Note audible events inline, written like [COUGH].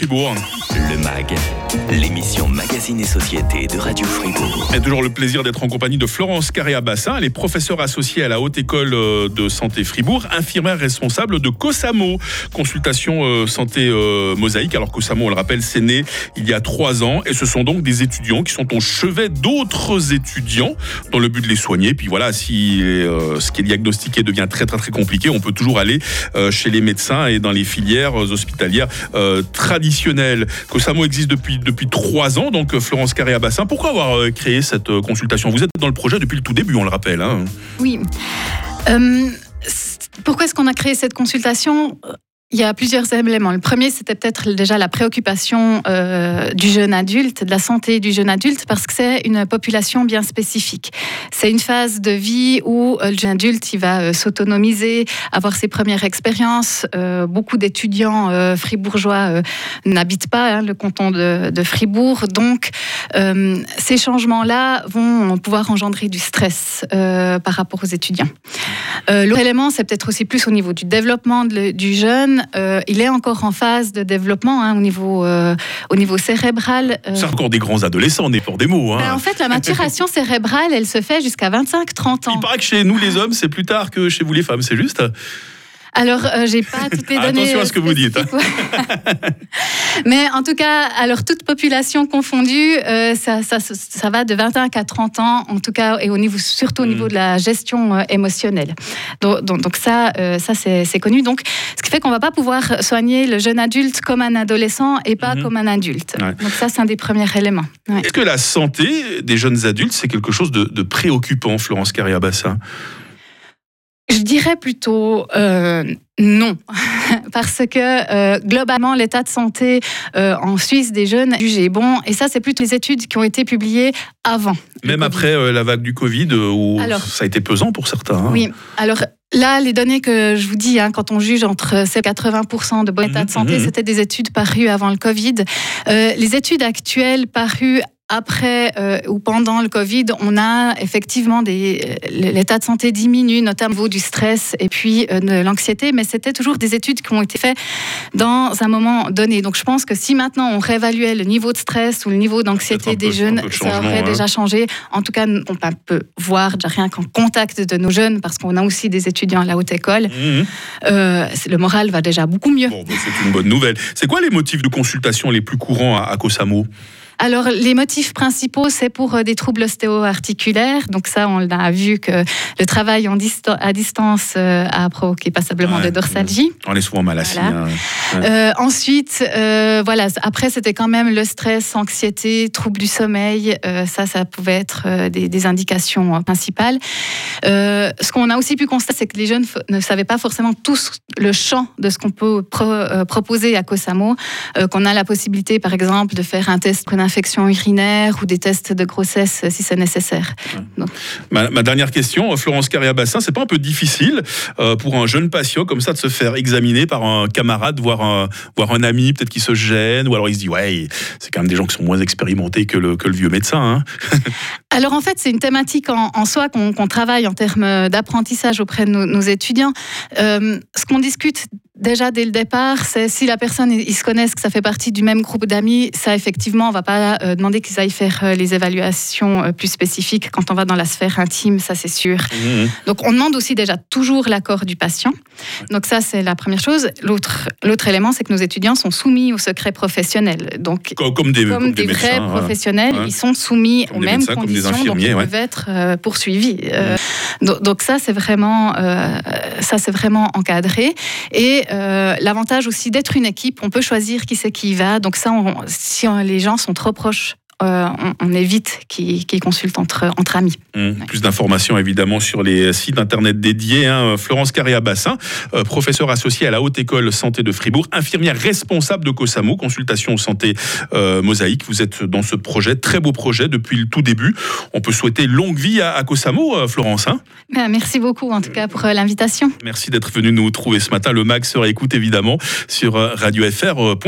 Fribourg. Le MAG, l'émission Magazine et Société de Radio Fribourg. Et toujours le plaisir d'être en compagnie de Florence Carré-Bassin. Elle est professeure associée à la Haute École euh, de Santé Fribourg, infirmière responsable de COSAMO, consultation euh, santé euh, mosaïque. Alors COSAMO, on le rappelle, c'est né il y a trois ans et ce sont donc des étudiants qui sont au chevet d'autres étudiants dans le but de les soigner. Puis voilà, si ce qui est diagnostiqué devient très très très compliqué, on peut toujours aller chez les médecins et dans les filières hospitalières traditionnelles traditionnel. COSAMO existe depuis, depuis trois ans, donc euh, Florence Carré-Bassin. Pourquoi avoir euh, créé cette euh, consultation? Vous êtes dans le projet depuis le tout début, on le rappelle. Hein. Oui. pourquoi est-ce qu'on a créé cette consultation? Il y a plusieurs éléments. Le premier, c'était peut-être déjà la préoccupation euh, du jeune adulte, de la santé du jeune adulte, parce que c'est une population bien spécifique. C'est une phase de vie où euh, le jeune adulte, il va euh, s'autonomiser, avoir ses premières expériences. beaucoup d'étudiants fribourgeois n'habitent pas hein, le canton de, de, Fribourg, donc ces changements-là vont pouvoir engendrer du stress par rapport aux étudiants. L'autre élément, c'est peut-être aussi plus au niveau du développement du jeune euh, il est encore en phase de développement hein, au, niveau, euh, au niveau cérébral. Euh. C'est encore des grands adolescents, on est pour des mots. Hein. Ben, en fait, la maturation [LAUGHS] cérébrale, elle se fait jusqu'à 25-30 ans. Il paraît que chez nous, les hommes, c'est plus tard que chez vous, les femmes, c'est juste alors, euh, j'ai pas toutes les données. Attention à ce que vous dites. [LAUGHS] Mais en tout cas, alors toute population confondue, euh, ça, ça, ça, va de 25 à 30 ans, en tout cas, et au niveau, surtout au niveau de la gestion euh, émotionnelle. Donc, donc, ça, ça c'est connu. Donc, ce qui fait qu'on va pas pouvoir soigner le jeune adulte comme un adolescent et pas mhm. comme un adulte. Donc ça, c'est un des premiers éléments. Est-ce que la santé des jeunes adultes, c'est quelque chose de, de préoccupant, Florence Carrière-Bassin je dirais plutôt euh, non, [LAUGHS] parce que euh, globalement, l'état de santé euh, en Suisse des jeunes est jugé bon, et ça, c'est plutôt les études qui ont été publiées avant. Même après la vague du Covid, où ça a été pesant pour certains. Hein. Oui, alors Là, les données que je vous dis, hein, quand on juge entre 80% de bon état de santé, mmh, mmh. c'était des études parues avant le Covid. les études actuelles parues après euh, ou pendant le Covid, on a effectivement des euh, l'état de santé diminue, notamment au niveau du stress et puis euh, de l'anxiété, mais c'était toujours des études qui ont été faites dans un moment donné. Donc je pense que si maintenant on réévaluait le niveau de stress ou le niveau d'anxiété des jeunes, ça aurait déjà changé. En tout cas, on peut voir déjà rien qu'en contact de nos jeunes, parce qu'on a aussi des étudiants à la haute école, mmh. le moral va déjà beaucoup mieux. Bon, bah, c'est une bonne nouvelle. C'est quoi les motifs de consultation les plus courants à, à Kosamo alors, les motifs principaux, c'est pour euh, des troubles ostéo-articulaires. Donc ça, on a vu que le travail en à distance euh, a provoqué passablement de dorsalgie. On est souvent mal assis. Hein. Euh, ensuite, voilà, après, c'était quand même le stress, anxiété, troubles du sommeil. ça, ça pouvait être des, indications principales. Ce qu'on a aussi pu constater, c'est que les jeunes ne savaient pas forcément tous le champ de ce qu'on peut proposer à COSAMO, qu'on a la possibilité, par exemple, de faire un test infection urinaire ou des tests de grossesse si c'est nécessaire. Ma, dernière question, Florence Carrière-Bassin, c'est pas un peu difficile euh, pour un jeune patient comme ça de se faire examiner par un camarade, voire un, voire un ami, peut-être qui se gêne, ou alors il se dit ouais, c'est quand même des gens qui sont moins expérimentés que le, que le vieux médecin. Hein. [LAUGHS] alors en fait, c'est une thématique en, soi qu'on travaille en termes d'apprentissage auprès de nos, étudiants. Euh, ce qu'on discute déjà dès le départ, c'est si la personne, ils se connaissent, que ça fait partie du même groupe d'amis, ça effectivement, on va pas euh, demander qu'ils aillent faire euh, les évaluations euh, plus spécifiques quand on va dans la sphère intime, ça c'est sûr. Mmh. Donc on demande aussi déjà toujours l'accord du patient. Donc ça c'est la première chose. L'autre, l'autre élément, c'est que nos étudiants sont soumis au secret professionnel. Donc comme, des, des, vrais professionnels, ils sont soumis aux mêmes conditions, donc ils peuvent être poursuivis. donc, donc, ça c'est vraiment, ça c'est vraiment encadré et euh, l'avantage aussi d'être une équipe, on peut choisir qui c'est qui y va. Donc ça, si les gens sont trop proches euh, on, évite qu'ils consultent entre, entre amis. Mmh. Plus d'informations évidemment sur les sites internet dédiés. Hein. Florence Carré-Bassin, euh, professeure associée à la Haute École Santé de Fribourg, infirmière responsable de COSAMO, consultation santé euh, mosaïque. Vous êtes dans ce projet, très beau projet depuis le tout début. On peut souhaiter longue vie à, COSAMO, Florence. Hein. Ben, merci beaucoup en tout cas pour l'invitation. Merci d'être venu nous trouver ce matin. Le MAG sera écoute évidemment sur radiofr.ca.